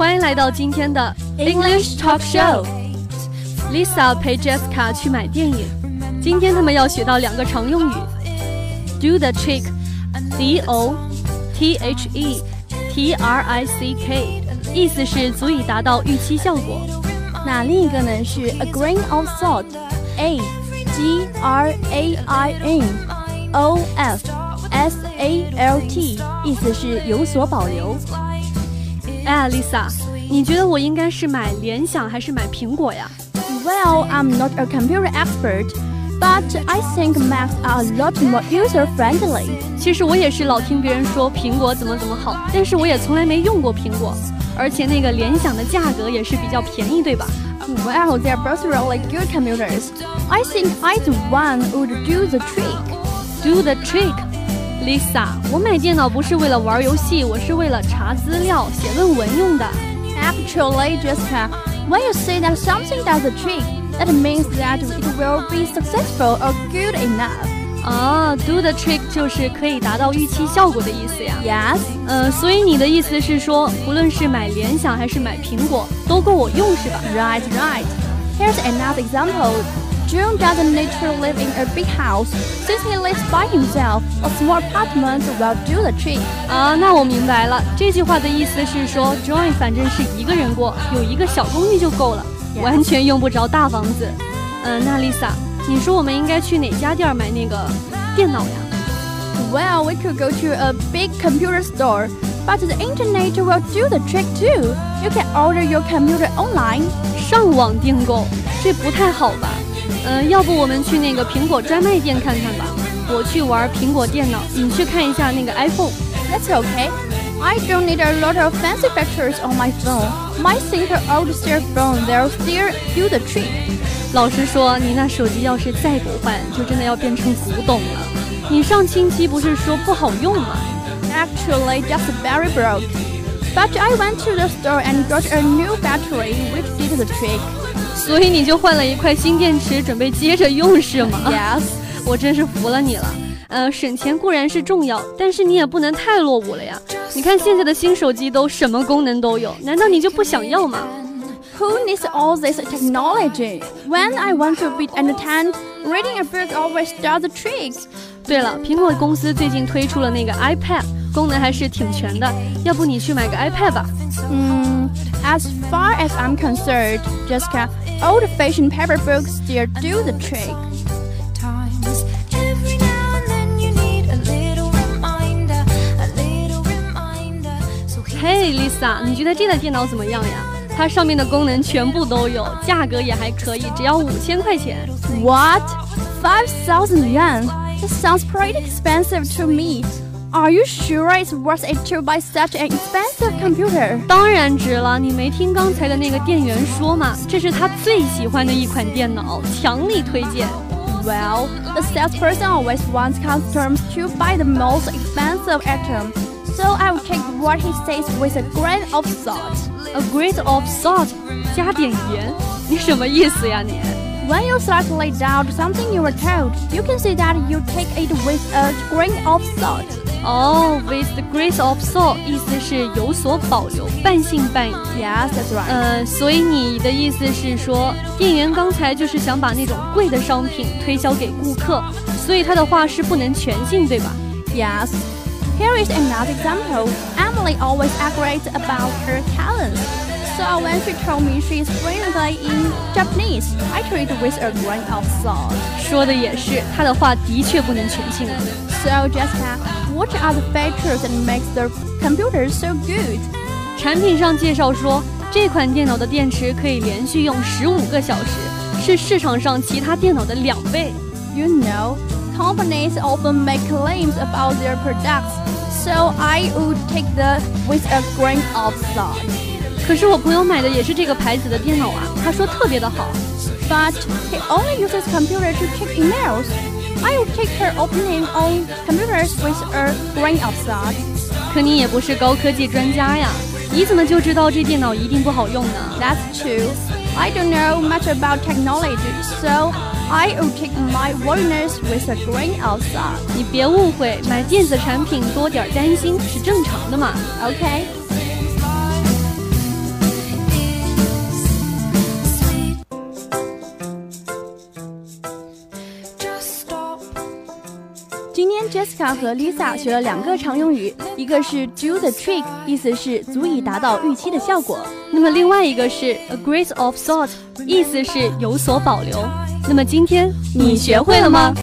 欢迎来到今天的 English Talk Show。Lisa 陪 Jessica 去买电影，今天他们要学到两个常用语：do the trick，d o t h e t r i c k，意思是足以达到预期效果。那另一个呢是 a grain of salt，a g r a i n o f s a l t，意思是有所保留。 哎，Lisa，你觉得我应该是买联想还是买苹果呀？Well, I'm not a computer expert, but I think Macs are a lot more user-friendly. 其实我也是老听别人说苹果怎么怎么好，但是我也从来没用过苹果，而且那个联想的价格也是比较便宜，对吧？Well, they're both really good computers. I think either one would do the trick. Do the trick. Lisa，我买电脑不是为了玩游戏，我是为了查资料、写论文用的。Actually, Jessica, when you say that something does the trick, that means that it will be successful or good enough. 啊，do the trick 就是可以达到预期效果的意思呀。Yes，呃，所以你的意思是说，不论是买联想还是买苹果，都够我用是吧？Right, right. Here's another example. June doesn't need to live in a big house. Since he lives by himself, a small apartment will do the trick. 啊，那我明白了。这句话的意思是说，John 反正是一个人过，有一个小公寓就够了，完全用不着大房子。嗯，那 Lisa，你说我们应该去哪家店买那个电脑呀？Well, we could go to a big computer store. But the internet will do the trick too. You can order your computer online. 上网订购，这不太好吧？ 嗯，要不我们去那个苹果专卖店看看吧。我去玩苹果电脑，你去看一下那个 iPhone。That's okay. I don't need a lot of fancy features on my phone. My simple old cell phone will still do the trick. 老实说，你那手机要是再不换，就真的要变成古董了。你上星期不是说不好用吗？Actually, just very broke. But I went to the store and got a new battery, which did the trick. 所以你就换了一块新电池，准备接着用是吗？Yes，我真是服了你了。呃，省钱固然是重要，但是你也不能太落伍了呀。你看现在的新手机都什么功能都有，难道你就不想要吗？Who needs all this technology? When I want to be entertained, reading a book always does the trick. 对了，苹果公司最近推出了那个 iPad，功能还是挺全的。要不你去买个 iPad 吧？嗯，As far as I'm concerned, Jessica. Old-fashioned paper books still do the trick. Hey Lisa，你觉得这台电脑怎么样呀？它上面的功能全部都有，价格也还可以，只要五千块钱。What? Five thousand yuan? That sounds pretty expensive to me. Are you sure it's worth it to buy such an expensive computer? 当然值了，你没听刚才的那个店员说吗？这是他最喜欢的一款电脑，强力推荐。Well, the salesperson always wants customers to buy the most expensive item, so I will take what he says with a grain of salt. A grain of salt，加点盐，你什么意思呀你？When you slightly doubt something you were told, you can say that you take it with a grain of salt. 哦，with the grace of soul，意思是有所保留，半信半疑。Yes, that's right. 呃，所以你的意思是说，店员刚才就是想把那种贵的商品推销给顾客，所以他的话是不能全信，对吧？Yes. Here is another example. Emily always agreed about her talents. So when she told me she is fluent in Japanese, I treat with a grain of salt. 说的也是，她的话的确不能全信了。 So Jessica, what are the features that makes the computer so good? 产品上介绍说，这款电脑的电池可以连续用十五个小时，是市场上其他电脑的两倍。You know, companies often make claims about their products, so I would take the with a grain of salt. 可是我朋友买的也是这个牌子的电脑啊，他说特别的好。But he only uses computer to check emails. I will take her opinion on computers with a grain of salt. 可你也不是高科技专家呀，你怎么就知道这电脑一定不好用呢？That's true. I don't know much about technology, so I will take my worries with a grain of salt. 你别误会，买电子产品多点担心是正常的嘛。OK。 Jessica 和 Lisa 学了两个常用语，一个是 do the trick，意思是足以达到预期的效果。那么另外一个是 a grace of salt，意思是有所保留。那么今天你学会了吗？